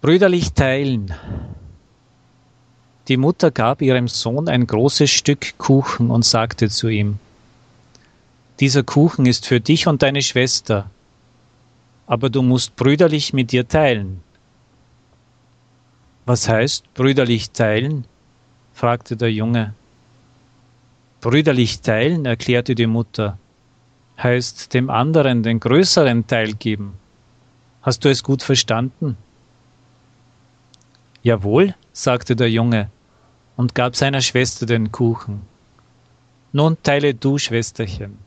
Brüderlich teilen. Die Mutter gab ihrem Sohn ein großes Stück Kuchen und sagte zu ihm, Dieser Kuchen ist für dich und deine Schwester, aber du musst brüderlich mit dir teilen. Was heißt brüderlich teilen? fragte der Junge. Brüderlich teilen, erklärte die Mutter, heißt dem anderen den größeren Teil geben. Hast du es gut verstanden? Jawohl, sagte der Junge und gab seiner Schwester den Kuchen. Nun teile du, Schwesterchen.